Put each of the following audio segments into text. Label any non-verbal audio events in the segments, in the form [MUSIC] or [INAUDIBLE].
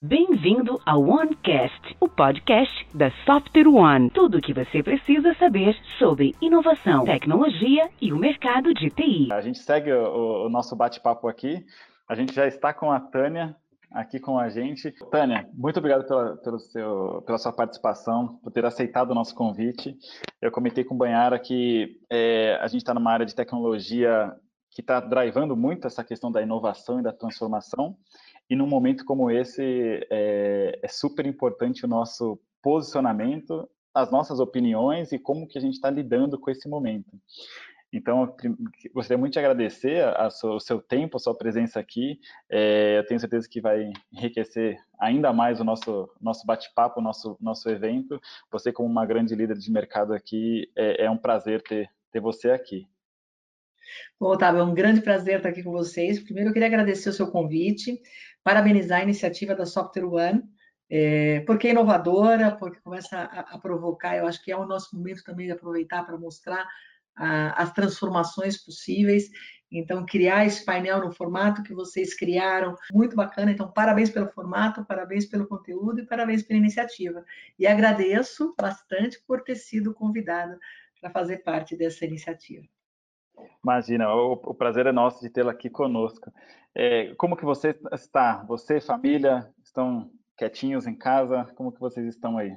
Bem-vindo ao OneCast, o podcast da Software One. Tudo o que você precisa saber sobre inovação, tecnologia e o mercado de TI. A gente segue o, o nosso bate-papo aqui. A gente já está com a Tânia aqui com a gente. Tânia, muito obrigado pela, pelo seu, pela sua participação, por ter aceitado o nosso convite. Eu comentei com o Banhara que é, a gente está numa área de tecnologia que está drivando muito essa questão da inovação e da transformação. E num momento como esse, é, é super importante o nosso posicionamento, as nossas opiniões e como que a gente está lidando com esse momento. Então, gostaria muito de agradecer sua, o seu tempo, a sua presença aqui. É, eu tenho certeza que vai enriquecer ainda mais o nosso, nosso bate-papo, o nosso, nosso evento. Você, como uma grande líder de mercado aqui, é, é um prazer ter, ter você aqui. Bom, Otávio, é um grande prazer estar aqui com vocês. Primeiro, eu queria agradecer o seu convite, parabenizar a iniciativa da Software One, é, porque é inovadora, porque começa a, a, provocar, eu acho que é o nosso momento também de aproveitar para mostrar a, as transformações possíveis. Então, criar esse painel no formato que vocês criaram, muito bacana. Então, parabéns pelo formato, parabéns pelo conteúdo e parabéns pela iniciativa. E agradeço bastante por ter sido convidada para fazer parte dessa iniciativa. Imagina, o, o prazer é nosso de tê-la aqui conosco. É, como que você está? Você, família, estão quietinhos em casa? Como que vocês estão aí?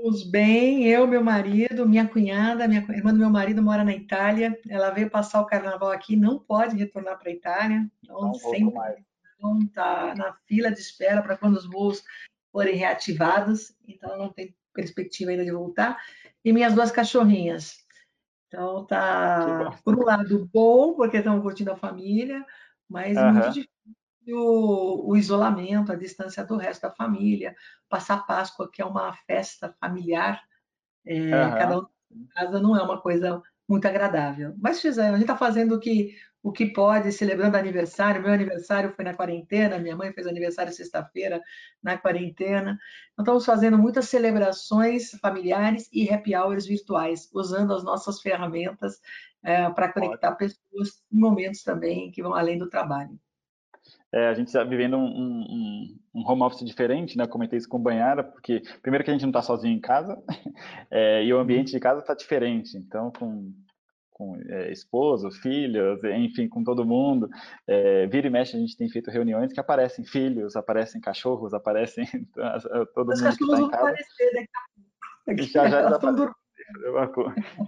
Estamos bem, eu, meu marido, minha cunhada, minha irmã do meu marido mora na Itália. Ela veio passar o carnaval aqui, não pode retornar para a Itália. Então, não sempre está na fila de espera para quando os voos forem reativados. Então, não tem perspectiva ainda de voltar. E minhas duas cachorrinhas. Então tá, por um lado, bom, porque estamos curtindo a família, mas uhum. muito difícil o, o, isolamento, a distância do resto da família, passar Páscoa, que é uma festa familiar, é, uhum. cada um em casa não é uma coisa muito agradável. Mas fizemos, a gente está fazendo o que, o que pode, celebrando aniversário. Meu aniversário foi na quarentena, minha mãe fez aniversário sexta-feira na quarentena. Então, estamos fazendo muitas celebrações familiares e happy hours virtuais, usando as nossas ferramentas é, para conectar pessoas em momentos também que vão além do trabalho. É, a gente está vivendo um, um, um, home office diferente, né? Eu comentei isso com o Banhara, porque primeiro que a gente não está sozinho em casa, [LAUGHS] é, e o ambiente de casa está diferente. Então, com, com é, esposo, filhos, enfim, com todo mundo, é, vira e mexe a gente tem feito reuniões que aparecem filhos, aparecem cachorros, aparecem [LAUGHS] todo Os mundo que está em casa. Aparecer daqui a pouco. Já, já, já,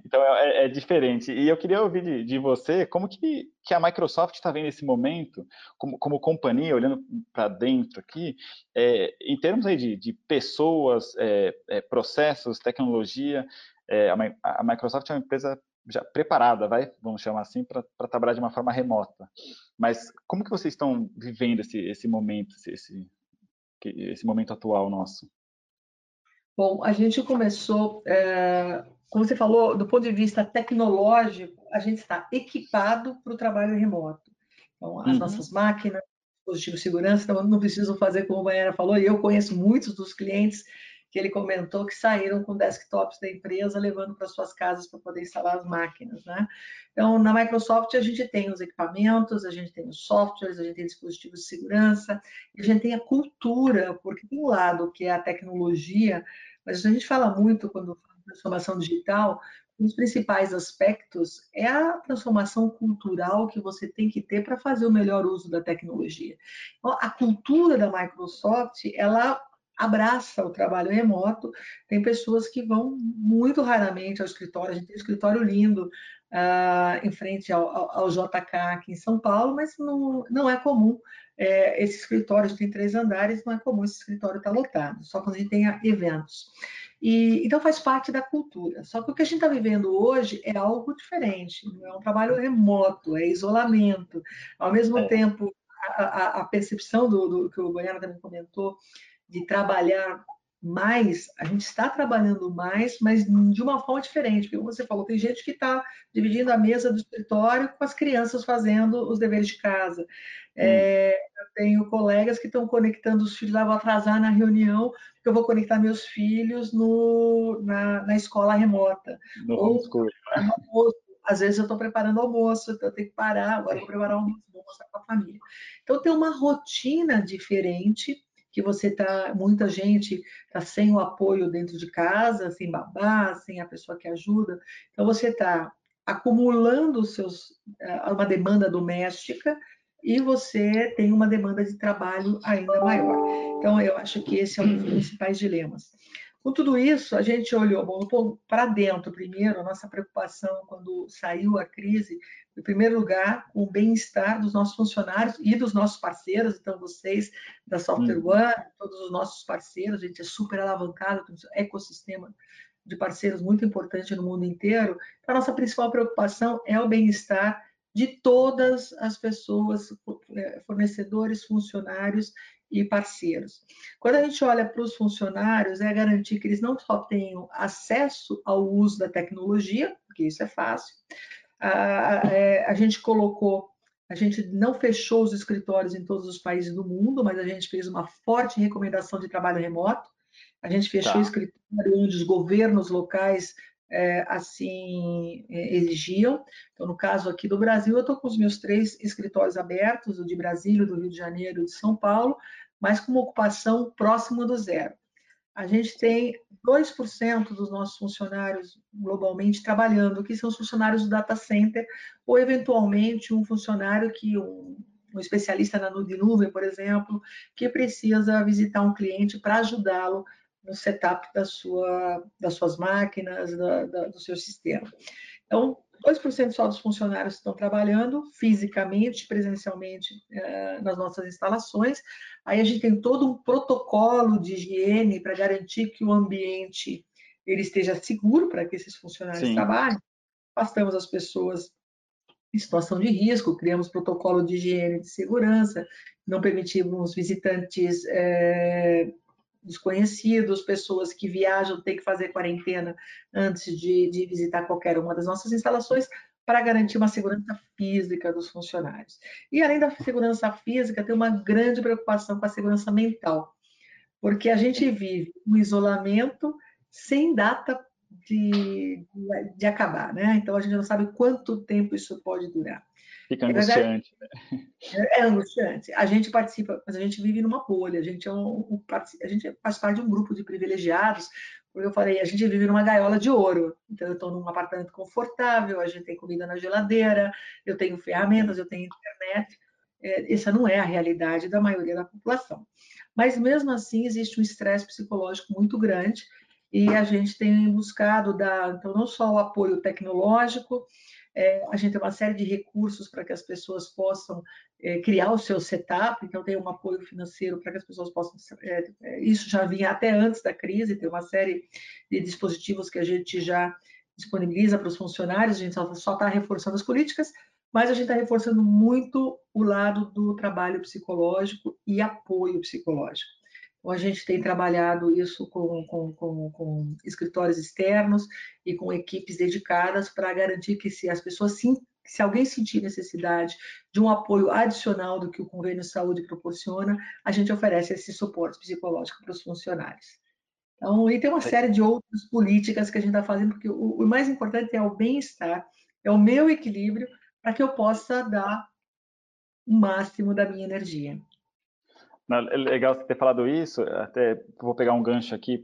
então é, é, diferente. E eu queria ouvir de, de você como que, que a Microsoft está vendo esse momento, como, como companhia, olhando para dentro aqui, é, em termos aí de, de pessoas, é, é processos, tecnologia. É, a, a Microsoft é uma empresa já preparada, vai, vamos chamar assim, para trabalhar de uma forma remota. Mas como que vocês estão vivendo esse, esse momento, esse, esse, momento atual nosso? Bom, a gente começou, é, como você falou, do ponto de vista tecnológico, a gente está equipado para o trabalho remoto. Então, as uhum. nossas máquinas, dispositivos de segurança, então não preciso fazer como a Baiana falou, e eu conheço muitos dos clientes que ele comentou que saíram com desktops da empresa, levando para suas casas para poder instalar as máquinas, né? Então, na Microsoft, a gente tem os equipamentos, a gente tem os softwares, a gente tem dispositivos de segurança, a gente tem a cultura, porque tem um lado que é a tecnologia, mas a gente fala muito quando fala transformação digital, um dos principais aspectos é a transformação cultural que você tem que ter para fazer o melhor uso da tecnologia. Então, a cultura da Microsoft, ela abraça o trabalho remoto. Tem pessoas que vão muito raramente ao escritório. A gente tem um escritório lindo uh, em frente ao, ao, ao, JK aqui em São Paulo, mas não, não é comum. É, esse escritório, tem três andares, não é comum esse escritório estar lotado, só quando a gente tem eventos. E, então faz parte da cultura. Só que o que a gente está vivendo hoje é algo diferente. Não é um trabalho remoto, é isolamento. Ao mesmo é. tempo, a, a, a percepção do, do, que o Goiânia também comentou de trabalhar mais, a gente está trabalhando mais, mas de uma forma diferente, porque como você falou, tem gente que está dividindo a mesa do escritório com as crianças fazendo os deveres de casa. É, eu tenho colegas que estão conectando os filhos, lá vou atrasar na reunião, porque eu vou conectar meus filhos no, na, na escola remota. No Ou. Às vezes eu estou preparando almoço, então eu tenho que parar, agora eu vou preparar almoço, vou mostrar para a família. Então tem uma rotina diferente que você tá, muita gente está sem o apoio dentro de casa, sem babá, sem a pessoa que ajuda. Então você está acumulando seus, eh, uma demanda doméstica e você tem uma demanda de trabalho ainda maior. Então eu acho que esse é um dos principais dilemas. Com tudo isso, a gente olhou bom, para dentro primeiro, a nossa preocupação quando saiu a crise, em primeiro lugar, o bem-estar dos nossos funcionários e dos nossos parceiros, então vocês da Software hum. One, todos os nossos parceiros, a gente é super alavancado, tem um ecossistema de parceiros muito importante no mundo inteiro. Então, a nossa principal preocupação é o bem-estar de todas as pessoas, eh, fornecedores, funcionários e parceiros. Quando a gente olha para os funcionários, é garantir que eles não só tenham acesso ao uso da tecnologia, porque isso é fácil. A, é, a gente colocou, a gente não fechou os escritórios em todos os países do mundo, mas a gente fez uma forte recomendação de trabalho remoto. A gente fechou tá. o escritório onde os governos locais é, assim é, exigiam. Então, no caso aqui do Brasil, eu estou com os meus três escritórios abertos, o de Brasília, do Rio de Janeiro e de São Paulo, mas com uma ocupação próxima do zero. A gente tem 2% dos nossos funcionários globalmente trabalhando, que são os funcionários do data center, ou eventualmente um funcionário que um, um especialista na nuvem, por exemplo, que precisa visitar um cliente para ajudá-lo no setup da sua, das suas máquinas, da, da, do seu sistema. Então, 2% só dos funcionários estão trabalhando fisicamente, presencialmente eh, nas nossas instalações. Aí a gente tem todo um protocolo de higiene para garantir que o ambiente ele esteja seguro para que esses funcionários Sim. trabalhem. Afastamos as pessoas em situação de risco, criamos protocolo de higiene de segurança, não permitimos visitantes eh, desconhecidos, pessoas que viajam têm que fazer quarentena antes de, de visitar qualquer uma das nossas instalações para garantir uma segurança física dos funcionários. E além da segurança física, tem uma grande preocupação com a segurança mental, porque a gente vive um isolamento sem data de, de acabar, né? Então a gente não sabe quanto tempo isso pode durar. Fica angustiante. Né? É, é angustiante. A gente participa, mas a gente vive numa bolha. A gente, é um, a gente faz parte de um grupo de privilegiados. Porque eu falei, a gente vive numa gaiola de ouro. Então, eu estou num apartamento confortável, a gente tem comida na geladeira, eu tenho ferramentas, eu tenho internet. É, essa não é a realidade da maioria da população. Mas, mesmo assim, existe um estresse psicológico muito grande e a gente tem buscado dar, então, não só o apoio tecnológico, é, a gente tem uma série de recursos para que as pessoas possam é, criar o seu setup, então tem um apoio financeiro para que as pessoas possam. É, é, isso já vinha até antes da crise, tem uma série de dispositivos que a gente já disponibiliza para os funcionários, a gente só está reforçando as políticas, mas a gente está reforçando muito o lado do trabalho psicológico e apoio psicológico. A gente tem trabalhado isso com, com, com, com escritórios externos e com equipes dedicadas para garantir que se as pessoas sim, se alguém sentir necessidade de um apoio adicional do que o convênio de saúde proporciona, a gente oferece esse suporte psicológico para os funcionários. Então, e tem uma série de outras políticas que a gente está fazendo, porque o, o mais importante é o bem-estar, é o meu equilíbrio, para que eu possa dar o máximo da minha energia. É legal você ter falado isso, até vou pegar um gancho aqui,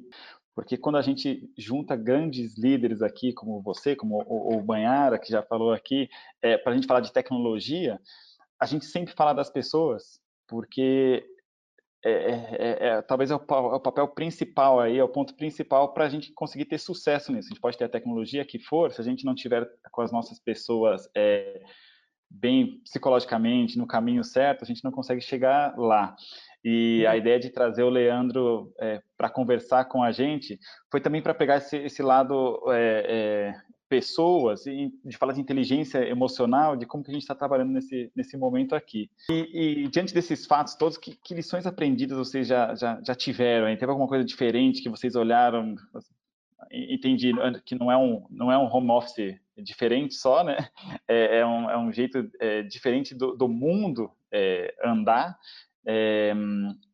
porque quando a gente junta grandes líderes aqui, como você, como o, Banhara, que já falou aqui, é, para a gente falar de tecnologia, a gente sempre fala das pessoas, porque é, é, é, é talvez é o, é o, papel principal aí, é o ponto principal para a gente conseguir ter sucesso nisso. A gente pode ter a tecnologia que for, se a gente não tiver com as nossas pessoas bem psicologicamente, no caminho certo, a gente não consegue chegar lá. E a uhum. ideia de trazer o Leandro é, para conversar com a gente foi também para pegar esse, esse lado é, é, pessoas e de falar de inteligência emocional, de como que a gente está trabalhando nesse, nesse momento aqui. E, e, diante desses fatos todos, que, que, lições aprendidas vocês já, já, já tiveram? Hein? Teve alguma coisa diferente que vocês olharam? Entendi que não é um, não é um home office diferente só, né? [LAUGHS] É, é um, é um jeito é, diferente do, do mundo é, andar, é,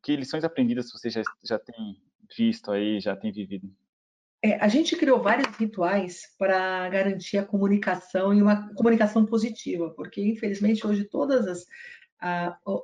que lições aprendidas você já, já tem visto aí, já tem vivido? É, a gente criou vários rituais para garantir a comunicação e uma comunicação positiva, porque infelizmente hoje todas as,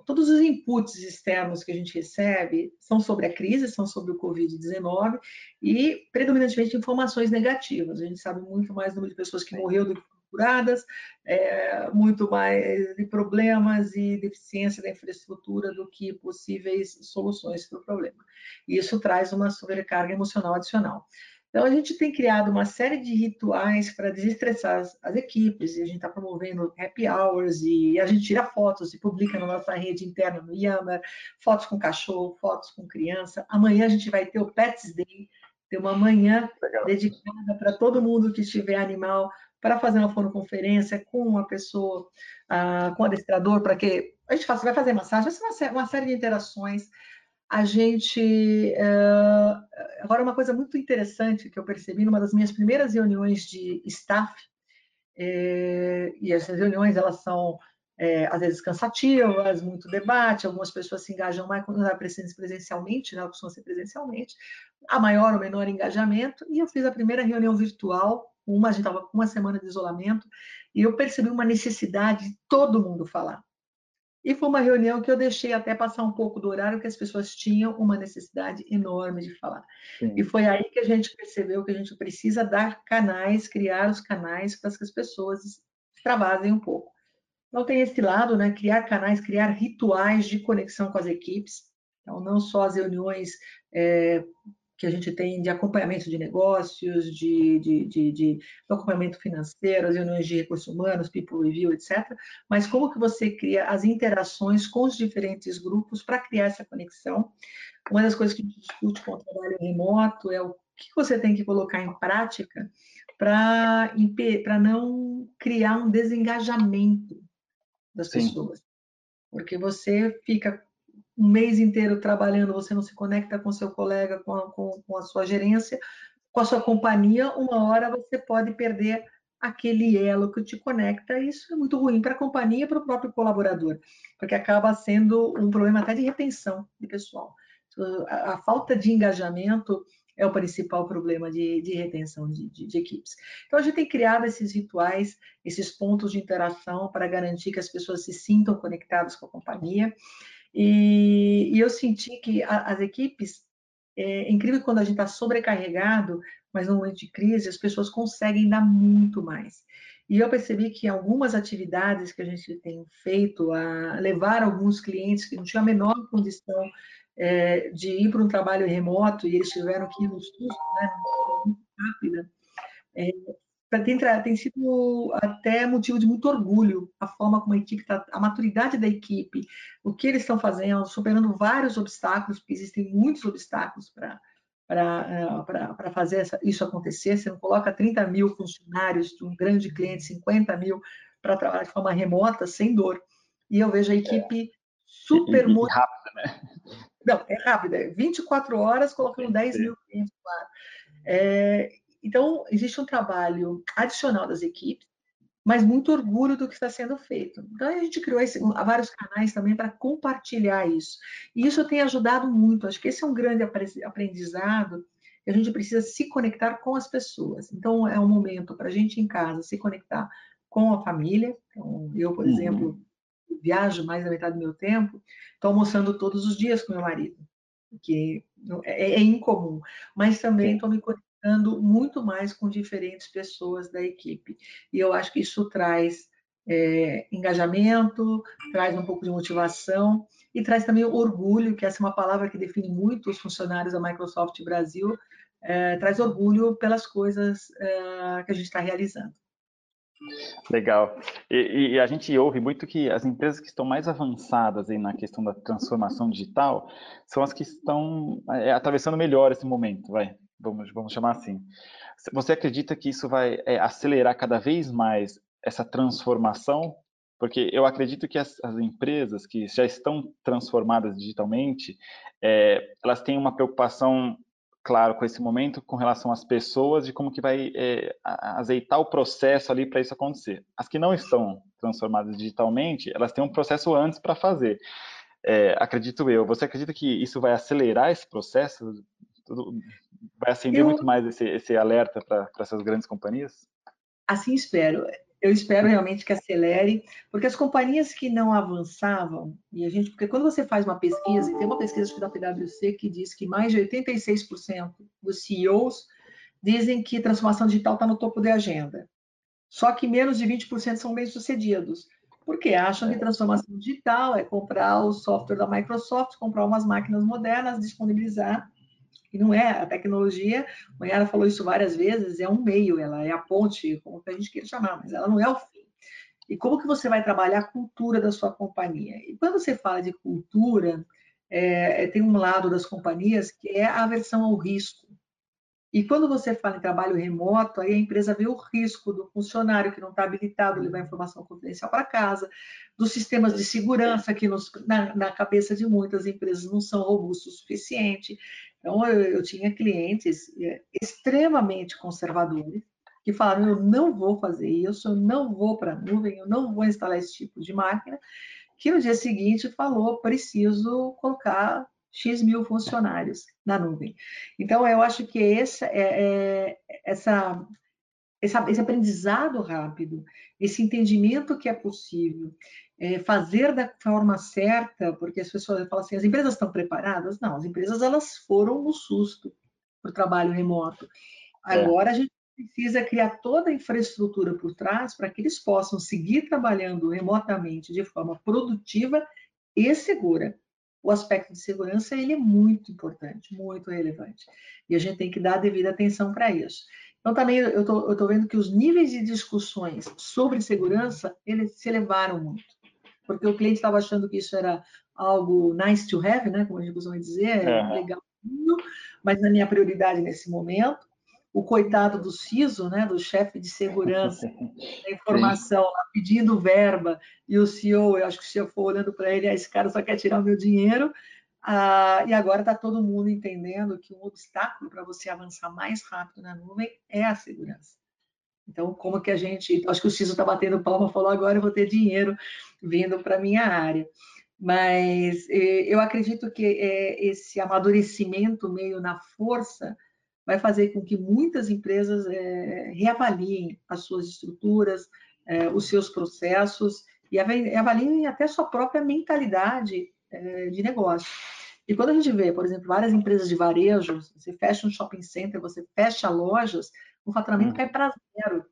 todos os inputs externos que a gente recebe são sobre a crise, são sobre o Covid-19 e predominantemente informações negativas. A gente sabe muito mais do número de pessoas que morreu do que curadas, é, muito mais de problemas e deficiência da infraestrutura do que possíveis soluções para o problema. Isso traz uma sobrecarga emocional adicional. Então, a gente tem criado uma série de rituais para desestressar as, as, equipes, e a gente está promovendo happy hours, e a gente tira fotos e publica na nossa rede interna no Yammer, fotos com cachorro, fotos com criança. Amanhã a gente vai ter o Pets Day, ter uma manhã Legal. dedicada para todo mundo que tiver animal, para fazer uma fonoconferência com uma pessoa, uh, com o adestrador, para que a gente faça, vai fazer massagem, vai uma, uma série de interações a gente. Uh, agora, uma coisa muito interessante que eu percebi numa das minhas primeiras reuniões de staff, é, e essas reuniões elas são é, às vezes cansativas, muito debate, algumas pessoas se engajam mais quando é presencialmente, né, costuma ser presencialmente, a maior ou menor engajamento, e eu fiz a primeira reunião virtual, uma, a gente estava com uma semana de isolamento, e eu percebi uma necessidade de todo mundo falar. E foi uma reunião que eu deixei até passar um pouco do horário, que as pessoas tinham uma necessidade enorme de falar. Sim. E foi aí que a gente percebeu que a gente precisa dar canais, criar os canais para que as pessoas extravasem um pouco. Então tem esse lado, né? Criar canais, criar rituais de conexão com as equipes. Então, não só as reuniões é, que a gente tem de acompanhamento de negócios, de, de, de, de acompanhamento financeiro, as reuniões de recursos humanos, people review, etc. Mas como que você cria as interações com os diferentes grupos para criar essa conexão? Uma das coisas que a gente discute com o trabalho remoto é o que você tem que colocar em prática para não criar um desengajamento das Sim. pessoas. Porque você fica um mês inteiro trabalhando, você não se conecta com seu colega, com a, com, com a sua gerência, com a sua companhia, uma hora você pode perder aquele elo que te conecta, isso é muito ruim para a companhia e para o próprio colaborador, porque acaba sendo um problema até de retenção de pessoal. A, a falta de engajamento é o principal problema de, de retenção de, de, de, equipes. Então, a gente tem criado esses rituais, esses pontos de interação para garantir que as pessoas se sintam conectadas com a companhia. E, e eu senti que a, as equipes, é, é incrível quando a gente está sobrecarregado, mas no momento de crise as pessoas conseguem dar muito mais. E eu percebi que algumas atividades que a gente tem feito, a levar alguns clientes que não tinham a menor condição é, de ir para um trabalho remoto e eles tiveram que ir no susto, né, muito rápida, é, tem, tem, sido até motivo de muito orgulho a forma como a equipe está, a maturidade da equipe, o que eles estão fazendo, superando vários obstáculos, porque existem muitos obstáculos para para fazer essa, isso acontecer. Você não coloca 30 mil funcionários de um grande cliente, 50 mil, para trabalhar de forma remota, sem dor. E eu vejo a equipe é. super e, e, rápida, né? Não, é rápida, é 24 horas colocando 10 mil clientes lá. É, então, existe um trabalho adicional das equipes, mas muito orgulho do que está sendo feito. Então, a gente criou esse, vários canais também para compartilhar isso. E isso tem ajudado muito. Acho que esse é um grande aprendizado a gente precisa se conectar com as pessoas. Então, é um momento para a gente em casa se conectar com a família. Então, eu, por uhum. exemplo, viajo mais da metade do meu tempo, estou almoçando todos os dias com meu marido, que é, é incomum, mas também estou me conectando conectando muito mais com diferentes pessoas da equipe. E eu acho que isso traz é, engajamento, traz um pouco de motivação e traz também orgulho, que essa é uma palavra que define muito os funcionários da Microsoft Brasil, é, traz orgulho pelas coisas é, que a gente está realizando. Legal. E, e, a gente ouve muito que as empresas que estão mais avançadas aí na questão da transformação digital são as que estão é, atravessando melhor esse momento, vai vamos, vamos chamar assim. Você acredita que isso vai é, acelerar cada vez mais essa transformação? Porque eu acredito que as, as empresas que já estão transformadas digitalmente, é, elas têm uma preocupação, claro, com esse momento, com relação às pessoas e como que vai é, azeitar o processo ali para isso acontecer. As que não estão transformadas digitalmente, elas têm um processo antes para fazer. É, acredito eu. Você acredita que isso vai acelerar esse processo? Tudo, vai acender eu, muito mais esse, esse alerta para essas grandes companhias? Assim espero. eu espero realmente que acelere, porque as companhias que não avançavam, e a gente, porque quando você faz uma pesquisa, e tem uma pesquisa da PwC que diz que mais de 86% dos CEOs dizem que transformação digital está no topo da agenda. Só que menos de 20% são bem-sucedidos, porque acham que transformação digital é comprar o software da Microsoft, comprar umas máquinas modernas, disponibilizar e não é a tecnologia, a Mayara falou isso várias vezes, é um meio, ela é a ponte, como a gente queira chamar, mas ela não é o fim. E como que você vai trabalhar a cultura da sua companhia? E quando você fala de cultura, é, tem um lado das companhias que é a aversão ao risco. E quando você fala em trabalho remoto, aí a empresa vê o risco do funcionário que não está habilitado levar informação confidencial para casa, dos sistemas de segurança que nos, na, na, cabeça de muitas empresas não são robustos o suficiente. Então, eu, eu tinha clientes é, extremamente conservadores que falaram: eu não vou fazer isso, eu não vou para a nuvem, eu não vou instalar esse tipo de máquina. Que no dia seguinte falou: preciso colocar X mil funcionários na nuvem. Então, eu acho que essa, é, é, essa, essa, esse aprendizado rápido, esse entendimento que é possível, é, fazer da forma certa, porque as pessoas falam assim, as empresas estão preparadas? Não, as empresas elas foram no susto para o trabalho remoto. É. Agora é. a gente precisa criar toda a infraestrutura por trás para que eles possam seguir trabalhando remotamente de forma produtiva e segura. O aspecto de segurança ele é muito importante, muito relevante. E a gente tem que dar a devida atenção para isso. Então, também eu estou vendo que os níveis de discussões sobre segurança, eles se elevaram muito porque o cliente estava achando que isso era algo nice to have, né, como a gente costuma dizer, é. legal, mas na minha prioridade nesse momento, o coitado do CISO, né, do chefe de segurança [LAUGHS] da informação, lá, pedindo verba, e o CEO, eu acho que se eu for olhando para ele, ah, esse cara só quer tirar o meu dinheiro, ah, e agora está todo mundo entendendo que um obstáculo para você avançar mais rápido na nuvem é a segurança. Então, como que a gente. Acho que o CISO está batendo palma, falou agora eu vou ter dinheiro vindo para a minha área. Mas eu acredito que eh, esse amadurecimento meio na força vai fazer com que muitas empresas eh, reavaliem as suas estruturas, os seus processos e avaliem até sua própria mentalidade de negócio. E quando a gente vê, por exemplo, várias empresas de varejo, você fecha um shopping center, você fecha lojas, o faturamento hum. cai para zero.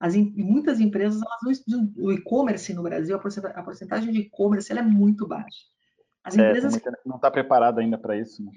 As, muitas empresas, elas não, o e-commerce no Brasil, a porcentagem de e-commerce é muito baixa. As é, empresas não está preparada ainda para isso. Né?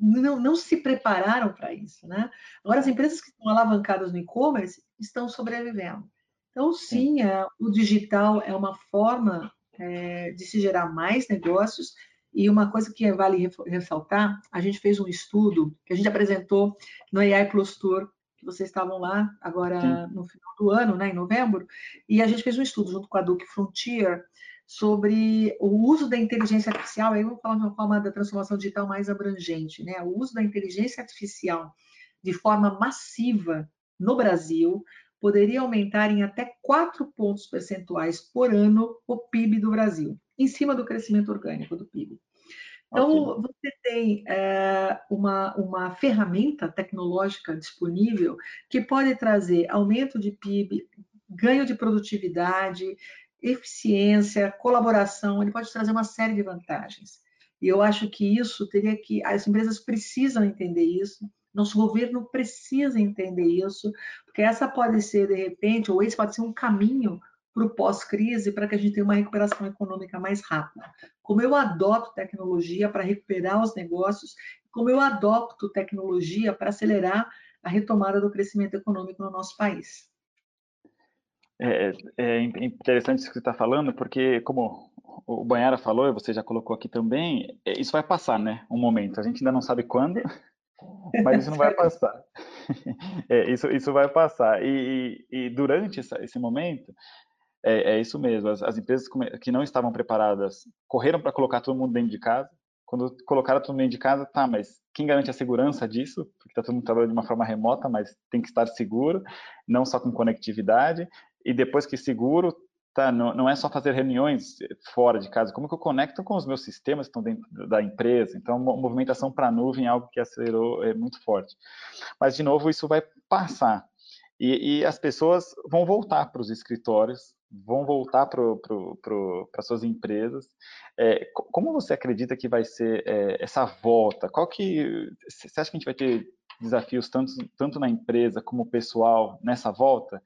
Não, não se prepararam para isso, né? Agora, as empresas que estão alavancadas no e-commerce estão sobrevivendo. Então, sim, sim. É, o digital é uma forma é, de se gerar mais negócios e uma coisa que vale ressaltar, a gente fez um estudo que a gente apresentou no AI Plus Tour, que vocês estavam lá agora Sim. no final do ano, né, em novembro, e a gente fez um estudo junto com a Duke Frontier sobre o uso da inteligência artificial, aí eu vou falar de uma forma da transformação digital mais abrangente, né? O uso da inteligência artificial de forma massiva no Brasil poderia aumentar em até 4 pontos percentuais por ano o PIB do Brasil, em cima do crescimento orgânico do PIB. Então, okay. você tem é, uma, uma ferramenta tecnológica disponível que pode trazer aumento de PIB, ganho de produtividade, eficiência, colaboração, ele pode trazer uma série de vantagens. E eu acho que isso teria que. As empresas precisam entender isso, nosso governo precisa entender isso, porque essa pode ser, de repente, ou esse pode ser um caminho para o pós-crise para que a gente tenha uma recuperação econômica mais rápida. Como eu adopto tecnologia para recuperar os negócios, como eu adopto tecnologia para acelerar a retomada do crescimento econômico no nosso país. É, é interessante isso que você está falando, porque como o Banhara falou, e você já colocou aqui também, é, isso vai passar, né? Um momento. A gente ainda não sabe quando, mas isso não vai passar. [LAUGHS] É, isso, isso vai passar. E, e, e durante essa, esse momento, é, é isso mesmo. As, as, empresas que não estavam preparadas correram para colocar todo mundo dentro de casa. Quando colocaram todo mundo dentro de casa, tá, mas quem garante a segurança disso? Porque está todo mundo trabalhando de uma forma remota, mas tem que estar seguro, não só com conectividade. E depois que seguro, tá, não, não é só fazer reuniões fora de casa, como que eu conecto com os meus sistemas que estão dentro da empresa? Então, movimentação para a nuvem é algo que acelerou é muito forte. Mas, de novo, isso vai passar. E, e as pessoas vão voltar para os escritórios, vão voltar para suas empresas. É, como você acredita que vai ser é, essa volta? Qual que você acha que a gente vai ter desafios tanto, tanto na empresa como pessoal nessa volta?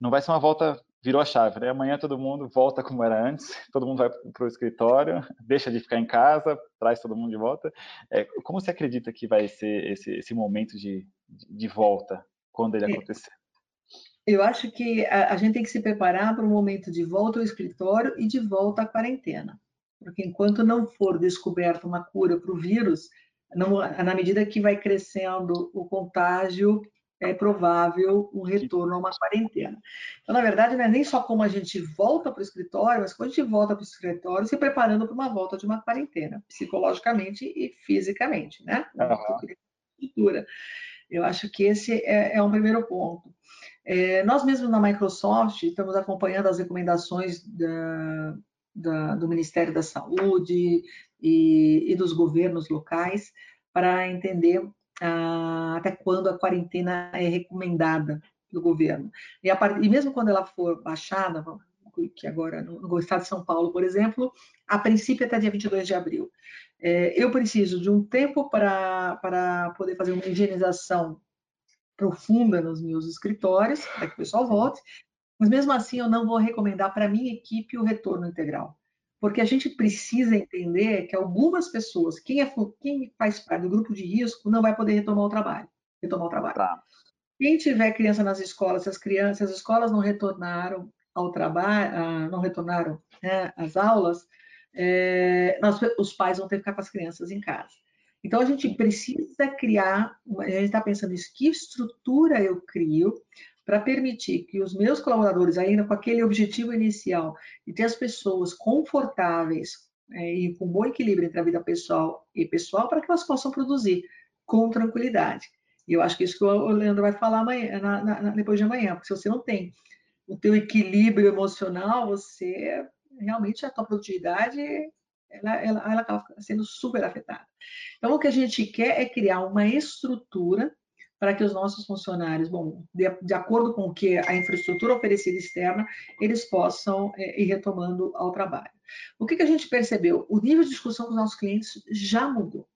Não vai ser uma volta virou a chave, né? Amanhã todo mundo volta como era antes, todo mundo vai para o escritório, deixa de ficar em casa, traz todo mundo de volta. É, como você acredita que vai ser esse, esse momento de, de volta quando ele acontecer? Eu acho que a, a gente tem que se preparar para o momento de volta ao escritório e de volta à quarentena. Porque enquanto não for descoberta uma cura para o vírus, não, na medida que vai crescendo o contágio, é provável um retorno a uma quarentena. Então, na verdade, não é nem só como a gente volta para o escritório, mas quando a gente volta para o escritório, se preparando para uma volta de uma quarentena, psicologicamente e fisicamente, né? Uhum. Eu acho que esse é, é um primeiro ponto. É, nós mesmos na Microsoft estamos acompanhando as recomendações da, da, do Ministério da Saúde e, e dos governos locais para entender até quando a quarentena é recomendada do governo. E, a, e, mesmo quando ela for baixada, que agora no, no, estado de São Paulo, por exemplo, a princípio até dia 22 de abril. É, eu preciso de um tempo para, poder fazer uma higienização profunda nos meus escritórios, para que o pessoal volte, mas mesmo assim eu não vou recomendar para minha equipe o retorno integral. Porque a gente precisa entender que algumas pessoas, quem, é, quem faz parte do grupo de risco, não vai poder retomar o trabalho. Retomar o trabalho. Tá. Quem tiver criança nas escolas, se as crianças, as escolas não retornaram ao trabalho, não retornaram né, às aulas, é, nós, os pais vão ter que ficar com as crianças em casa. Então, a gente precisa criar, a gente está pensando nisso, que estrutura eu crio para permitir que os meus colaboradores, ainda com aquele objetivo inicial, de ter as pessoas confortáveis é, e com bom equilíbrio entre a vida pessoal e pessoal, para que elas possam produzir com tranquilidade. E eu acho que isso que o Leandro vai falar amanhã, na, na, depois de amanhã, porque se você não tem o teu equilíbrio emocional, você realmente a tua produtividade ela, ela, ela acaba sendo super afetada. Então, o que a gente quer é criar uma estrutura para que os nossos funcionários, bom, de, de, acordo com o que a infraestrutura oferecida externa, eles possam é, ir retomando ao trabalho. O que, que a gente percebeu? O nível de discussão com os nossos clientes já mudou.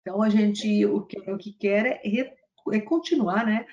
Então, a gente, o que, o que quer é, é continuar, né?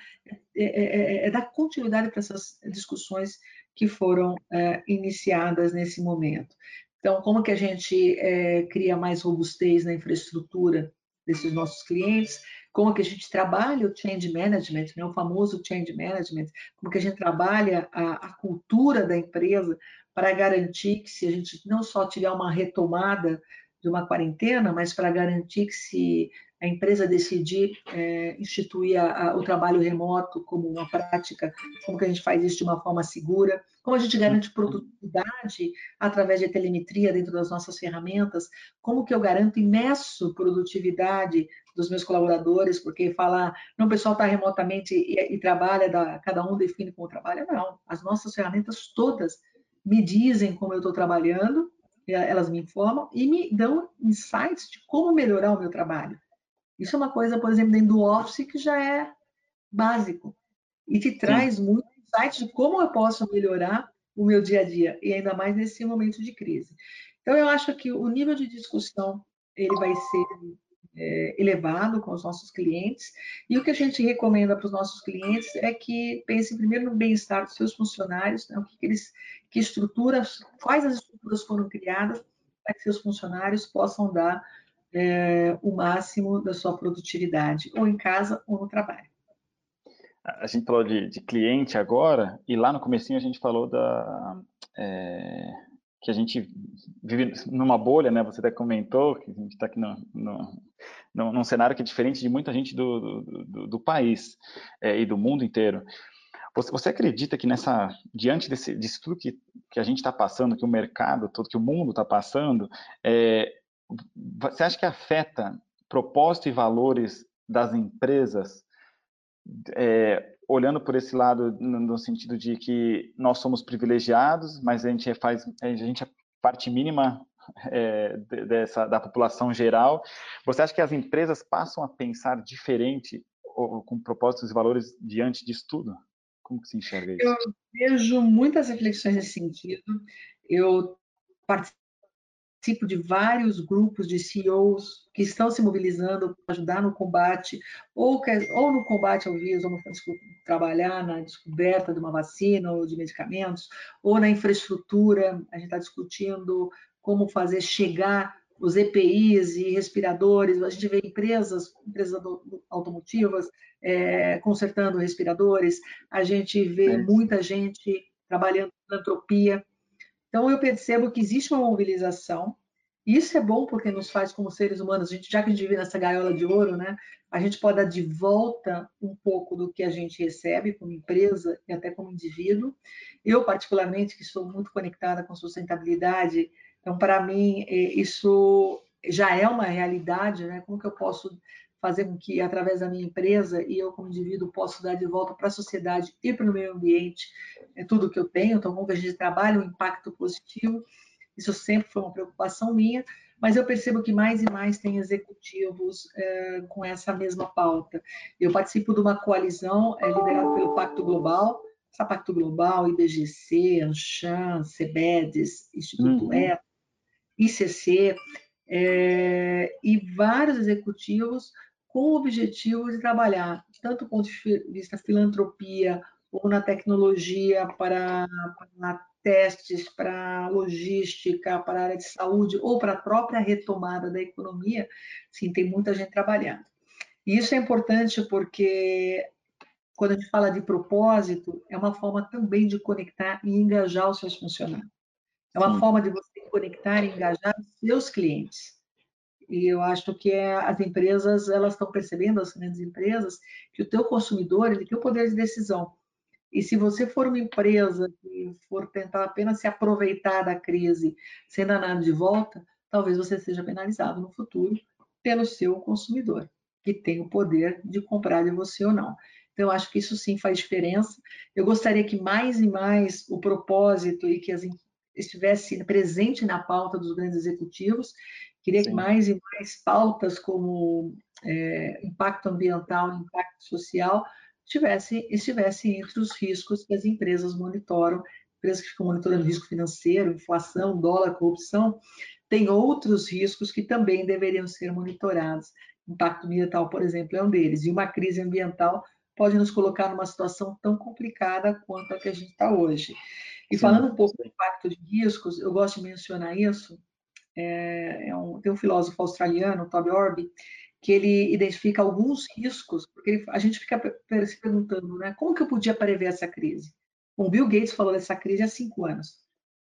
É, é, é, é, dar continuidade para essas discussões que foram é, iniciadas nesse momento. Então, como que a gente é, cria mais robustez na infraestrutura desses nossos clientes? Como que a gente trabalha o change management, né, o famoso change management? Como que a gente trabalha a, a cultura da empresa para garantir que se a gente não só tiver uma retomada de uma quarentena, mas para garantir que se a empresa decidir é, instituir a, a, o trabalho remoto como uma prática, como que a gente faz isso de uma forma segura, como a gente garante produtividade através de telemetria dentro das nossas ferramentas, como que eu garanto meço produtividade dos meus colaboradores, porque falar, não, o pessoal está remotamente e, e trabalha, da, cada um define como trabalha, não. As nossas ferramentas todas me dizem como eu estou trabalhando, elas me informam e me dão insights de como melhorar o meu trabalho. Isso é uma coisa, por exemplo, dentro do Office que já é básico e te traz Sim. muito insight de como eu posso melhorar o meu dia a dia e ainda mais nesse momento de crise. Então eu acho que o nível de discussão ele vai ser é, elevado com os nossos clientes e o que a gente recomenda para os nossos clientes é que pensem primeiro no bem-estar dos seus funcionários, né, o que, eles, que estruturas, quais as estruturas foram criadas para que seus funcionários possam dar é, o máximo da sua produtividade, ou em casa ou no trabalho. A gente falou de, de cliente agora, e lá no comecinho a gente falou da, é, que a gente vive numa bolha, né? Você até comentou que a gente está aqui no, no, no, num cenário que é diferente de muita gente do, do, do país é, e do mundo inteiro. Você, você, acredita que nessa, diante desse, disso tudo que, que a gente está passando, que o mercado todo, que o mundo está passando, é, você acha que afeta propósito e valores das empresas, é, olhando por esse lado, no, sentido de que nós somos privilegiados, mas a gente é, faz, a gente é parte mínima é, dessa, da população geral. Você acha que as empresas passam a pensar diferente ou, com propósitos e valores diante disso tudo? Como que se enxerga isso? Eu vejo muitas reflexões nesse sentido. Eu participo de vários grupos de CEOs que estão se mobilizando para ajudar no combate, ou, ou no combate ao vírus, ou no, trabalhar na descoberta de uma vacina ou de medicamentos, ou na infraestrutura. A gente está discutindo como fazer chegar os EPIs e respiradores. A gente vê empresas, empresas automotivas, é, consertando respiradores. A gente vê muita gente trabalhando em filantropia. Então, eu percebo que existe uma mobilização. Isso é bom porque nos faz como seres humanos, gente, já que a gente vive nessa gaiola de ouro, né, a gente pode dar de volta um pouco do que a gente recebe como empresa e até como indivíduo. Eu, particularmente, que sou muito conectada com sustentabilidade, então, para mim, é, isso já é uma realidade, né? Como que eu posso fazer com que, através da minha empresa, e eu como indivíduo, posso dar de volta para a sociedade e para o meio ambiente é, tudo que eu tenho, então como a gente trabalha um impacto positivo, isso sempre foi uma preocupação minha, mas eu percebo que mais e mais tem executivos é, com essa mesma pauta. Eu participo de uma coalizão é, liderada pelo Pacto Global, essa Pacto Global, IBGC, Anshan, CEBEDES, Instituto uhum. ETA, ICC, é, e vários executivos com o objetivo de trabalhar tanto do ponto de vista filantropia ou na tecnologia para, para testes, para logística, para a área de saúde ou para a própria retomada da economia, sim, tem muita gente trabalhando. E isso é importante porque quando a gente fala de propósito, é uma forma também de conectar e engajar os seus funcionários. É uma Sim. forma de você conectar e engajar os seus clientes. E eu acho que é, as empresas elas estão percebendo, as grandes empresas, que o teu consumidor ele tem o poder de decisão. E se você for uma empresa que for tentar apenas se aproveitar da crise sem dar nada de volta, talvez você seja penalizado no futuro pelo seu consumidor, que tem o poder de comprar de você ou não. Então, eu acho que isso sim faz diferença. Eu gostaria que mais e mais o propósito e que as estivesse presente na pauta dos grandes executivos. Queria Sim. que mais e mais pautas como é, impacto ambiental, impacto social, tivesse, estivessem entre os riscos que as empresas monitoram, empresas que ficam monitorando risco financeiro, inflação, dólar, corrupção, tem outros riscos que também deveriam ser monitorados. Impacto ambiental, por exemplo, é um deles. E uma crise ambiental pode nos colocar numa situação tão complicada quanto a que a gente está hoje. E falando um pouco do impacto de riscos, eu gosto de mencionar isso. É, é um, tem um filósofo australiano, Toby Orby, que ele identifica alguns riscos, porque ele, a gente fica se perguntando, né, como que eu podia prever essa crise? O Bill Gates falou dessa crise há cinco anos,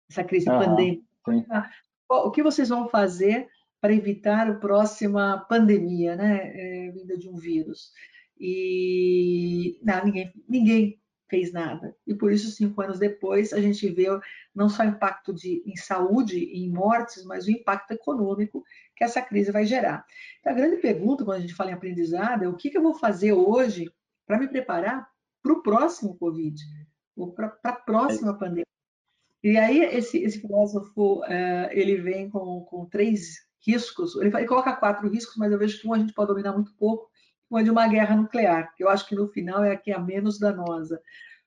essa crise uhum, pandêmica. Ah, o que vocês vão fazer para evitar a próxima pandemia, né, é, vinda de um vírus? E não, ninguém, ninguém fez nada. E por isso, cinco anos depois, a gente vê não só o impacto de, em saúde e em mortes, mas o impacto econômico que essa crise vai gerar. Então, a grande pergunta, quando a gente fala em aprendizado, é o que, que eu vou fazer hoje para me preparar para o próximo Covid, ou para a próxima pandemia. E aí, esse, esse filósofo, uh, ele vem com, com três riscos, ele, ele coloca quatro riscos, mas eu vejo que um a gente pode dominar muito pouco, uma de uma guerra nuclear, que eu acho que no final é a que é a menos danosa.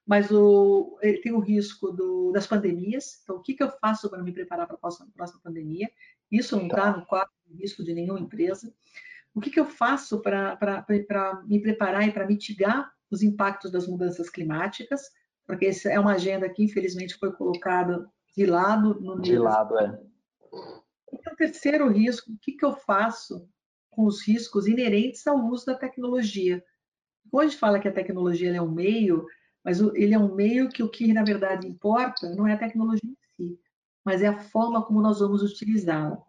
Mas o, tem o risco do, das pandemias. Então, o que, que eu faço para me preparar para a próxima, próxima pandemia? Isso não está no quadro de risco de nenhuma empresa. O que, que eu faço para me preparar e para mitigar os impactos das mudanças climáticas? Porque essa é uma agenda que, infelizmente, foi colocada de lado. No de lado, é. E o terceiro risco, o que, que eu faço com os riscos inerentes ao uso da tecnologia. Quando a gente fala que a tecnologia é um meio, mas ele é um meio que o que na verdade importa não é a tecnologia em si, mas é a forma como nós vamos utilizá-la.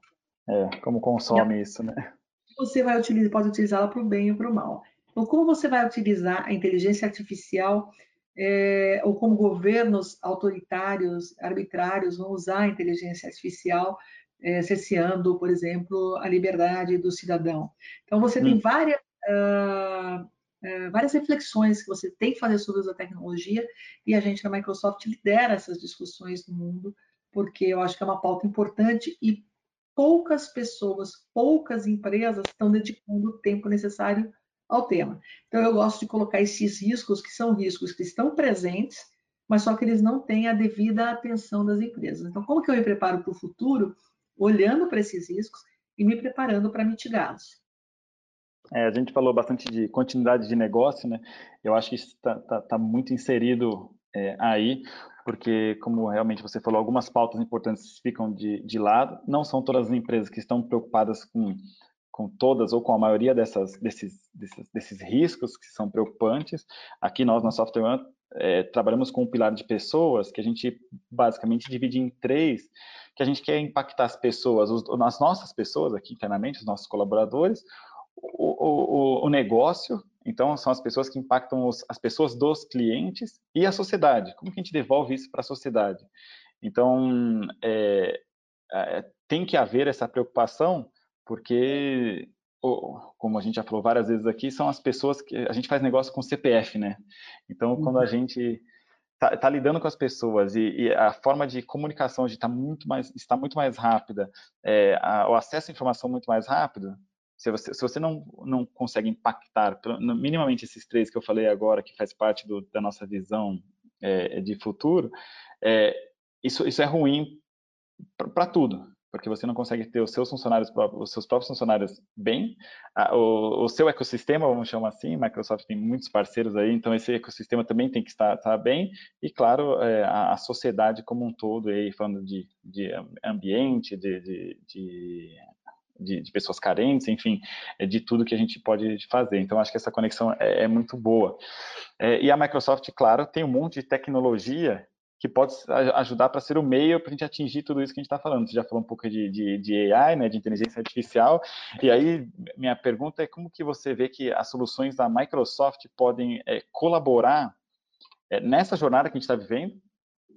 É, como consome isso, né? Você vai utilizar, pode utilizá-la para o bem ou para o mal. Então, como você vai utilizar a inteligência artificial é, ou como governos autoritários, arbitrários vão usar a inteligência artificial é, cerceando, por exemplo, a liberdade do cidadão. Então, você hum. tem várias, uh, uh, várias reflexões que você tem que fazer sobre a tecnologia e a gente na Microsoft lidera essas discussões no mundo, porque eu acho que é uma pauta importante e poucas pessoas, poucas empresas estão dedicando o tempo necessário ao tema. Então, eu gosto de colocar esses riscos, que são riscos que estão presentes, mas só que eles não têm a devida atenção das empresas. Então, como que eu me preparo para o futuro? Olhando para esses riscos e me preparando para mitigá-los. É, a gente falou bastante de continuidade de negócio, né? Eu acho que isso está tá, tá muito inserido é, aí, porque, como realmente você falou, algumas pautas importantes ficam de, de lado. Não são todas as empresas que estão preocupadas com com todas ou com a maioria dessas, desses, desses, desses riscos que são preocupantes. Aqui nós, na Software One, é, trabalhamos com um pilar de pessoas que a gente basicamente divide em três, que a gente quer impactar as pessoas, os, as nossas pessoas aqui internamente, os nossos colaboradores, o, o, o negócio, então são as pessoas que impactam os, as pessoas dos clientes e a sociedade. Como que a gente devolve isso para a sociedade? Então, é, é, tem que haver essa preocupação porque, como a gente já falou várias vezes aqui, são as pessoas que a gente faz negócio com CPF, né? Então, quando a uhum. gente está tá lidando com as pessoas e, e, a forma de comunicação está muito mais está muito mais rápida, é, a, o acesso à informação muito mais rápido. Se você, se você não, não consegue impactar minimamente esses três que eu falei agora, que faz parte do, da nossa visão é, de futuro, é, isso, isso é ruim para tudo porque você não consegue ter os seus funcionários, os seus próprios funcionários bem, o, o, seu ecossistema, vamos chamar assim, Microsoft tem muitos parceiros aí, então esse ecossistema também tem que estar, estar bem, e claro, é, a, a, sociedade como um todo, aí, falando de, de ambiente, de, de, de de, de, pessoas carentes, enfim, é de tudo que a gente pode fazer. Então, acho que essa conexão é, é muito boa. É, e a Microsoft, claro, tem um monte de tecnologia que pode ajudar para ser o meio para a gente atingir tudo isso que a gente está falando. Você já falou um pouco de, de, de, AI, né, de inteligência artificial, e aí minha pergunta é como que você vê que as soluções da Microsoft podem é, colaborar é, nessa jornada que a gente está vivendo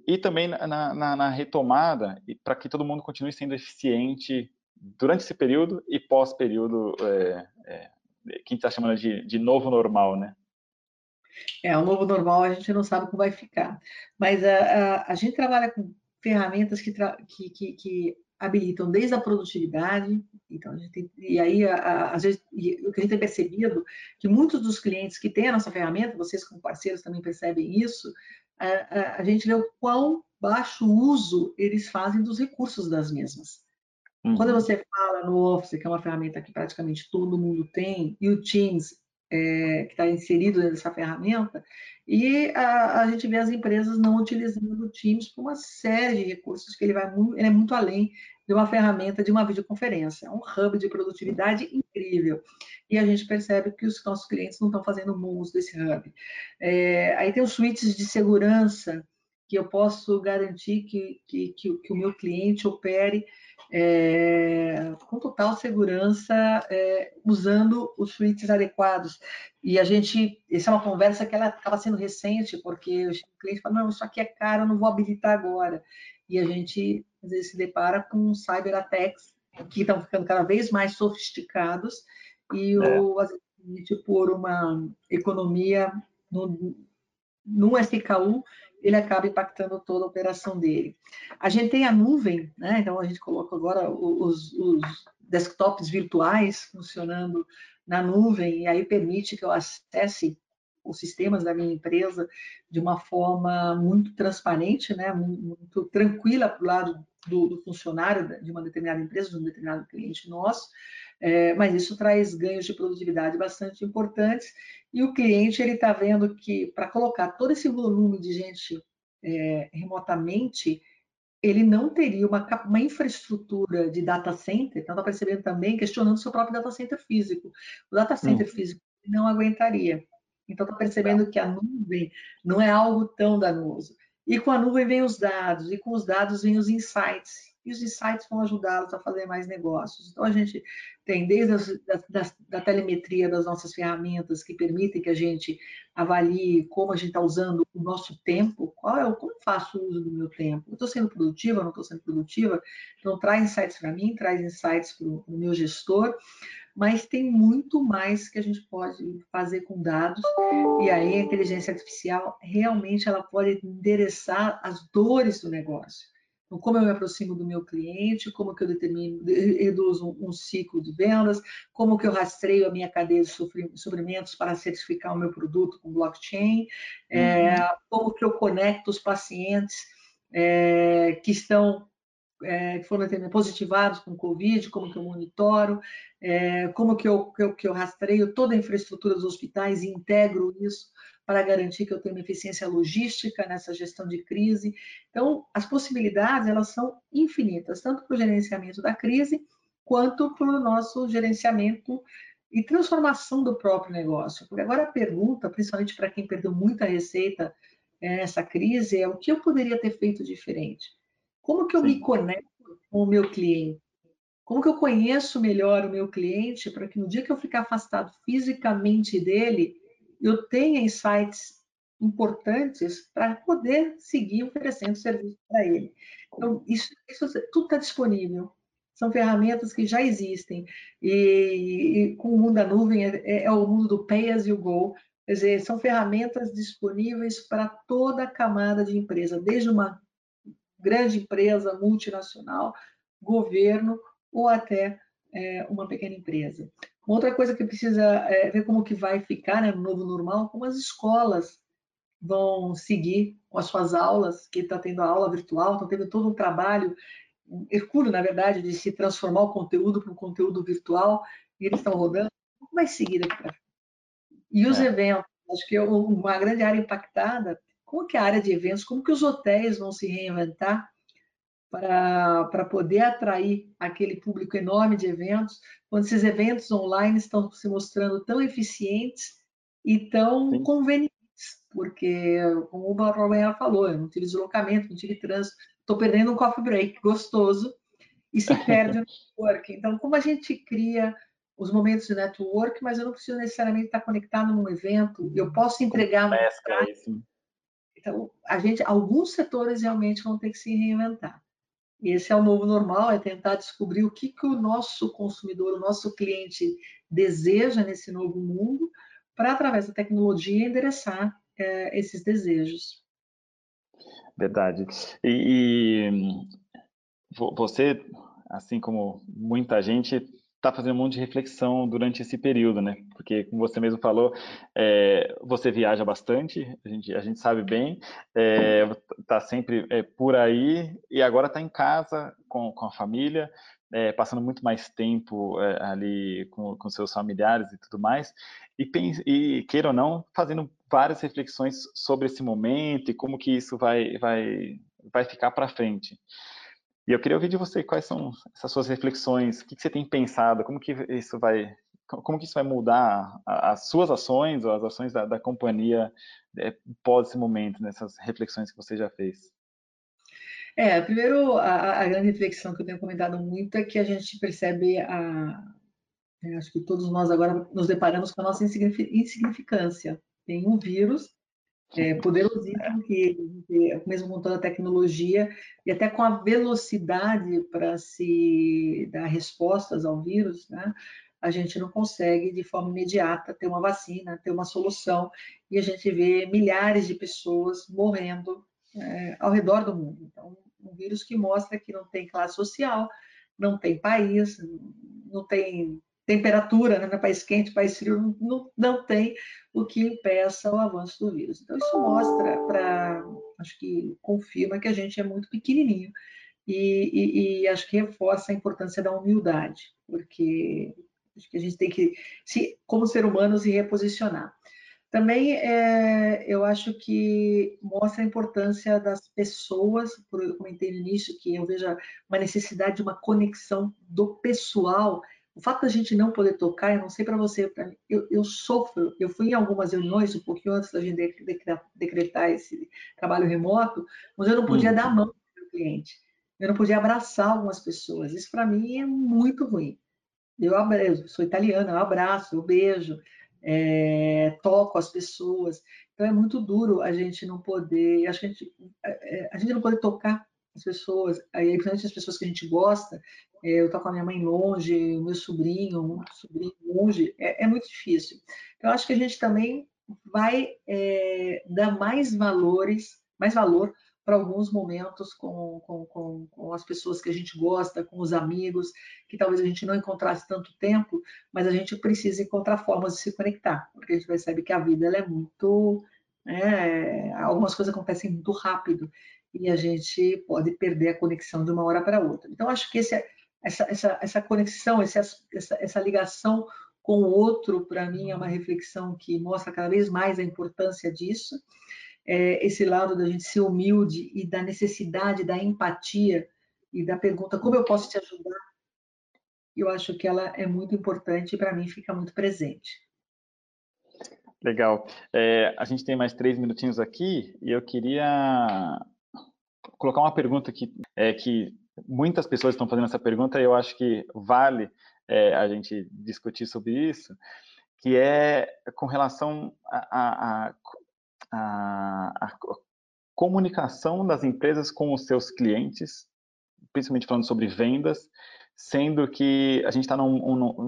e também na, na, na retomada para que todo mundo continue sendo eficiente durante esse período e pós-período é, é que a gente está chamando de, de novo normal, né? É, o novo normal a gente não sabe como vai ficar. Mas a, a, a gente trabalha com ferramentas que, que, que, que, habilitam desde a produtividade, então a gente tem, e aí a, às vezes o que a gente tem percebido que muitos dos clientes que têm a nossa ferramenta, vocês como parceiros também percebem isso, a, a gente vê o quão baixo uso eles fazem dos recursos das mesmas. Uhum. Quando você fala no Office, que é uma ferramenta que praticamente todo mundo tem, e o Teams é, que está inserido nessa ferramenta, e a, a, gente vê as empresas não utilizando o Teams por uma série de recursos que ele vai ele é muito além de uma ferramenta de uma videoconferência, é um hub de produtividade incrível. E a gente percebe que os nossos clientes não estão fazendo bom uso desse hub. É, aí tem os suítes de segurança, que eu posso garantir que, que, que, que o meu cliente opere é, com total segurança, é, usando os suítes adequados. E a gente, essa é uma conversa que ela acaba sendo recente, porque o cliente fala, não, isso aqui é caro, eu não vou habilitar agora. E a gente, às vezes, se depara com cyber attacks que estão ficando cada vez mais sofisticados e o, é. a gente, por uma economia no, no SKU, ele acaba impactando toda a operação dele. A gente tem a nuvem, né? então a gente coloca agora os, os desktops virtuais funcionando na nuvem, e aí permite que eu acesse os sistemas da minha empresa de uma forma muito transparente, né? muito tranquila para o lado do, do, funcionário de uma determinada empresa, de um determinado cliente nosso, é, mas isso traz ganhos de produtividade bastante importantes e o cliente ele está vendo que para colocar todo esse volume de gente é, remotamente, ele não teria uma, uma, infraestrutura de data center, então está percebendo também, questionando seu próprio data center físico. O data center hum. físico não aguentaria. Então está percebendo que a nuvem não é algo tão danoso. E com a nuvem vem os dados, e com os dados vem os insights e os insights vão ajudá-los a fazer mais negócios. Então, a gente tem desde as, da, da, telemetria das nossas ferramentas que permitem que a gente avalie como a gente está usando o nosso tempo, qual é como faço o uso do meu tempo. Estou sendo produtiva, não estou sendo produtiva? Então, traz insights para mim, traz insights para o meu gestor, mas tem muito mais que a gente pode fazer com dados, e aí a inteligência artificial realmente ela pode endereçar as dores do negócio. Então, como eu me aproximo do meu cliente, como que eu determino, reduzo um, um ciclo de vendas, como que eu rastreio a minha cadeia de suprimentos para certificar o meu produto com blockchain, é, uhum. é, como que eu conecto os pacientes é, que estão é, que foram positivados com Covid, como que eu monitoro, é, como que eu, que eu, que eu rastreio toda a infraestrutura dos hospitais e integro isso para garantir que eu tenho uma eficiência logística nessa gestão de crise. Então, as possibilidades elas são infinitas, tanto para o gerenciamento da crise quanto para o nosso gerenciamento e transformação do próprio negócio. Porque agora a pergunta, principalmente para quem perdeu muita receita é, nessa crise, é o que eu poderia ter feito diferente? Como que eu Sim. me conecto com o meu cliente? Como que eu conheço melhor o meu cliente para que no dia que eu ficar afastado fisicamente dele, eu tenha insights importantes para poder seguir oferecendo serviço para ele. Então, isso, isso tudo está disponível. São ferramentas que já existem. E, e com o mundo da nuvem, é, é, é, o mundo do pay as you go. Quer dizer, são ferramentas disponíveis para toda a camada de empresa, desde uma grande empresa multinacional, governo ou até é, uma pequena empresa. Outra coisa que precisa é, ver como que vai ficar né, no novo normal, como as escolas vão seguir com as suas aulas, que está tendo aula virtual, estão tendo todo um trabalho hercúleo, na verdade, de se transformar o conteúdo para um conteúdo virtual, e eles estão rodando. Como vai seguir daqui para E os é. eventos, acho que é uma grande área impactada, como que é a área de eventos, como que os hotéis vão se reinventar para poder atrair aquele público enorme de eventos, quando esses eventos online estão se mostrando tão eficientes e tão Sim. convenientes, porque, como o Barroia falou, eu não tive deslocamento, não tive trânsito, estou perdendo um coffee break gostoso e se perde o [LAUGHS] network. Então, como a gente cria os momentos de network, mas eu não preciso necessariamente estar conectado num evento, eu posso entregar mescla, uma... Então, a gente, alguns setores realmente vão ter que se reinventar. Esse é o novo normal, é tentar descobrir o que, que o nosso consumidor, o nosso cliente deseja nesse novo mundo, para, através da tecnologia, endereçar é, esses desejos. Verdade. E, e você, assim como muita gente, está fazendo um monte de reflexão durante esse período, né? Porque, como você mesmo falou, é, você viaja bastante, a gente, a gente sabe bem, está é, sempre é, por aí e agora está em casa com, com a família, é, passando muito mais tempo é, ali com, com seus familiares e tudo mais, e, e, queira ou não, fazendo várias reflexões sobre esse momento e como que isso vai, vai, vai ficar para frente. E eu queria ouvir de você quais são essas suas reflexões, o que, você tem pensado, como que isso vai, como que isso vai mudar as suas ações ou as ações da, da companhia é, pós esse momento, nessas reflexões que você já fez? É, primeiro, a, a, grande reflexão que eu tenho comentado muito é que a gente percebe a. É, acho que todos nós agora nos deparamos com a nossa insignificância. Tem um vírus é, poderosíssimo que, mesmo com toda a tecnologia e até com a velocidade para se dar respostas ao vírus, né, a gente não consegue de forma imediata ter uma vacina, ter uma solução e a gente vê milhares de pessoas morrendo é, ao redor do mundo. Então, um vírus que mostra que não tem classe social, não tem país, não tem temperatura, né? país quente, país frio, não, não tem o que impeça o avanço do vírus. Então, isso mostra para, acho que confirma que a gente é muito pequenininho e, e, e, acho que reforça a importância da humildade, porque acho que a gente tem que, se, como ser humano, se reposicionar. Também é, eu acho que mostra a importância das pessoas, eu comentei no início que eu vejo uma necessidade de uma conexão do pessoal o fato da gente não poder tocar, eu não sei para você, pra mim, eu, eu, sofro. Eu fui em algumas reuniões, um pouquinho antes da gente decretar esse trabalho remoto, mas eu não podia uhum. dar a mão para o cliente. Eu não podia abraçar algumas pessoas. Isso para mim é muito ruim. Eu abraço, sou italiana, eu abraço, eu beijo, é, toco as pessoas. Então é muito duro a gente não poder, a gente, é, é, a gente não poder tocar as pessoas, aí principalmente as pessoas que a gente gosta, é, eu estou com a minha mãe longe, o meu sobrinho, um sobrinho longe, é, é, muito difícil. Então, acho que a gente também vai é, dar mais valores, mais valor para alguns momentos com, com, com, com, as pessoas que a gente gosta, com os amigos, que talvez a gente não encontrasse tanto tempo, mas a gente precisa encontrar formas de se conectar, porque a gente percebe que a vida é muito. Né, algumas coisas acontecem muito rápido e a gente pode perder a conexão de uma hora para outra. Então, acho que esse, é, essa, essa, essa conexão, esse, essa, essa ligação com o outro, para mim, é uma reflexão que mostra cada vez mais a importância disso é, esse lado da gente ser humilde e da necessidade da empatia e da pergunta como eu posso te ajudar, eu acho que ela é muito importante e para mim fica muito presente. Legal. É, a gente tem mais três minutinhos aqui e eu queria colocar uma pergunta que, é, que muitas pessoas estão fazendo essa pergunta e eu acho que vale é, a gente discutir sobre isso, que é com relação a, a, a a, comunicação das empresas com os seus clientes, principalmente falando sobre vendas, sendo que a gente está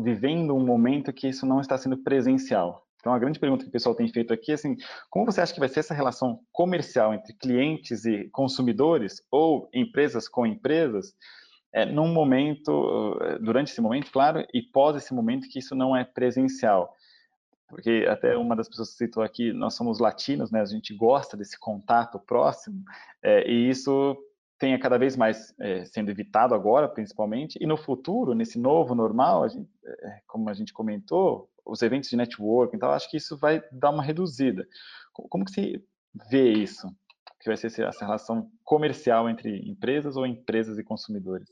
vivendo um momento que isso não está sendo presencial. Então, a grande pergunta que o pessoal tem feito aqui é assim, como você acha que vai ser essa relação comercial entre clientes e consumidores, ou empresas com empresas, é, num momento, durante esse momento, claro, e pós esse momento que isso não é presencial? porque até uma das pessoas citou aqui, nós somos latinos, né? A gente gosta desse contato próximo, é, e isso tem cada vez mais é, sendo evitado agora, principalmente, e no futuro, nesse novo normal, a gente, é, como a gente comentou, os eventos de networking, então acho que isso vai dar uma reduzida. Como, que se vê isso? Que vai ser essa relação comercial entre empresas ou empresas e consumidores?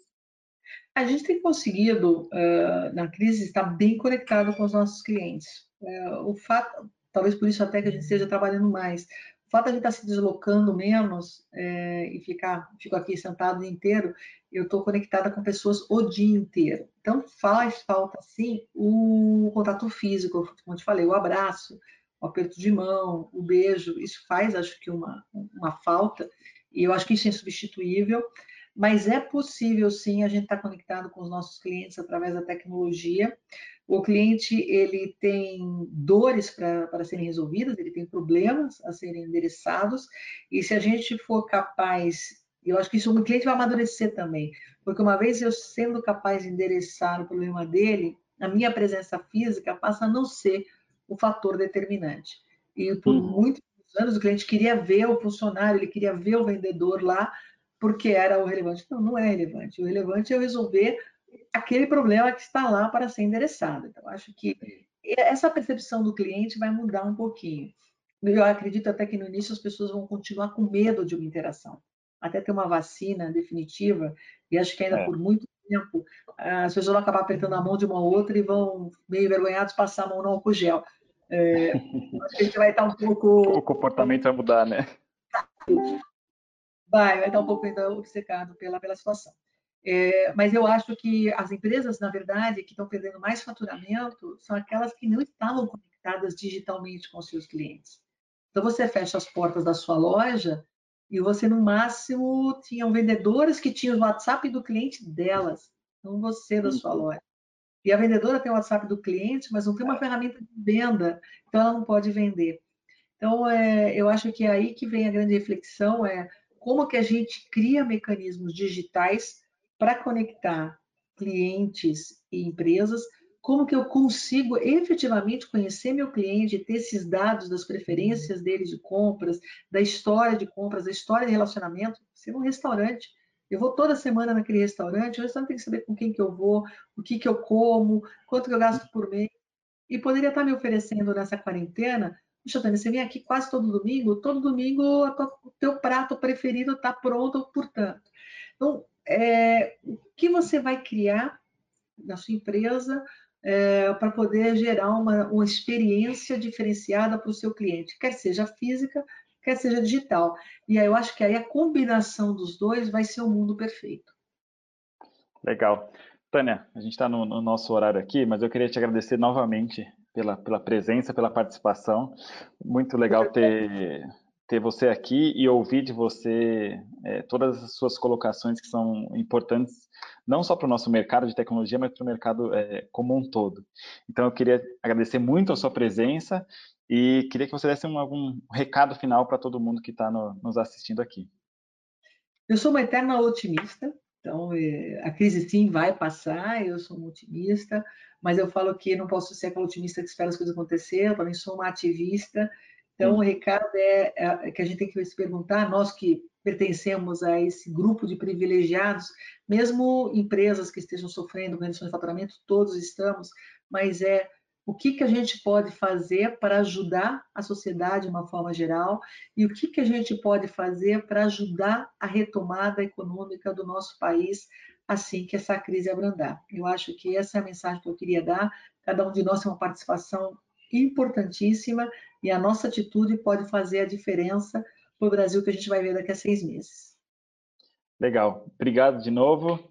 A gente tem conseguido, uh, na crise, estar bem conectado com os nossos clientes. É, o fato, talvez por isso até que a gente esteja trabalhando mais, o fato de a gente estar se deslocando menos é, e ficar, fico aqui sentado o dia inteiro, eu estou conectada com pessoas o dia inteiro. Então faz falta sim o contato físico, como te falei, o abraço, o aperto de mão, o beijo, isso faz, acho que uma, uma falta, e eu acho que isso é insubstituível mas é possível sim a gente estar tá conectado com os nossos clientes através da tecnologia. O cliente ele tem dores para serem resolvidas, ele tem problemas a serem endereçados, e se a gente for capaz, eu acho que isso o cliente vai amadurecer também, porque uma vez eu sendo capaz de endereçar o problema dele, a minha presença física passa a não ser o fator determinante. E por uhum. muitos anos o cliente queria ver o funcionário, ele queria ver o vendedor lá, porque era o relevante. Não, não é relevante. O relevante é resolver aquele problema que está lá para ser endereçado. Então, acho que essa percepção do cliente vai mudar um pouquinho. Eu acredito até que no início as pessoas vão continuar com medo de uma interação, até ter uma vacina definitiva, e acho que ainda é. por muito tempo as pessoas vão acabar apertando a mão de uma outra e vão, meio envergonhados, passar a mão no álcool gel. É, acho que a gente vai estar um pouco. [LAUGHS] O comportamento vai mudar, né? Vai, vai estar um pouco ainda obcecado pela, pela situação. É, mas eu acho que as empresas, na verdade, que estão perdendo mais faturamento são aquelas que não estavam conectadas digitalmente com os seus clientes. Então, você fecha as portas da sua loja e você, no máximo, tinham vendedoras que tinham o WhatsApp do cliente delas, não você da sua loja. E a vendedora tem o WhatsApp do cliente, mas não tem uma ferramenta de venda, então ela não pode vender. Então, é, eu acho que é aí que vem a grande reflexão, é como que a gente cria mecanismos digitais para conectar clientes e empresas, como que eu consigo efetivamente conhecer meu cliente, ter esses dados das preferências dele de compras, da história de compras, da história de relacionamento, se um restaurante, eu vou toda semana naquele restaurante, o restaurante tem que saber com quem que eu vou, o que que eu como, quanto que eu gasto por mês, e poderia estar me oferecendo nessa quarentena Tânia, você vem aqui quase todo domingo, todo domingo o teu prato preferido está pronto, portanto. Então, é, o que você vai criar na sua empresa é, para poder gerar uma, uma experiência diferenciada para o seu cliente, quer seja física, quer seja digital. E aí eu acho que aí a combinação dos dois vai ser o mundo perfeito. Legal. Tânia, a gente está no, no, nosso horário aqui, mas eu queria te agradecer novamente pela, pela presença, pela participação. Muito legal ter, ter você aqui e ouvir de você é, todas as suas colocações que são importantes, não só para o nosso mercado de tecnologia, mas para o mercado é, como um todo. Então, eu queria agradecer muito a sua presença e queria que você desse um, algum recado final para todo mundo que está no, nos assistindo aqui. Eu sou uma eterna otimista, então é, a crise sim vai passar, eu sou uma otimista, mas eu falo que não posso ser aquela otimista que espera as coisas acontecer, eu também sou uma ativista. Então, o recado é, é, que a gente tem que se perguntar, nós que pertencemos a esse grupo de privilegiados, mesmo empresas que estejam sofrendo com redução de faturamento, todos estamos, mas é o que, que a gente pode fazer para ajudar a sociedade de uma forma geral e o que, que a gente pode fazer para ajudar a retomada econômica do nosso país assim que essa crise abrandar. Eu acho que essa é a mensagem que eu queria dar. Cada um de nós tem uma participação importantíssima e a nossa atitude pode fazer a diferença para o Brasil que a gente vai ver daqui a seis meses. Legal. Obrigado de novo.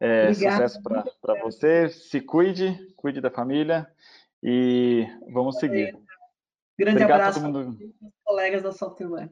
É, sucesso para você. Se cuide, cuide da família e vamos seguir. Grande Obrigado abraço para os colegas da Software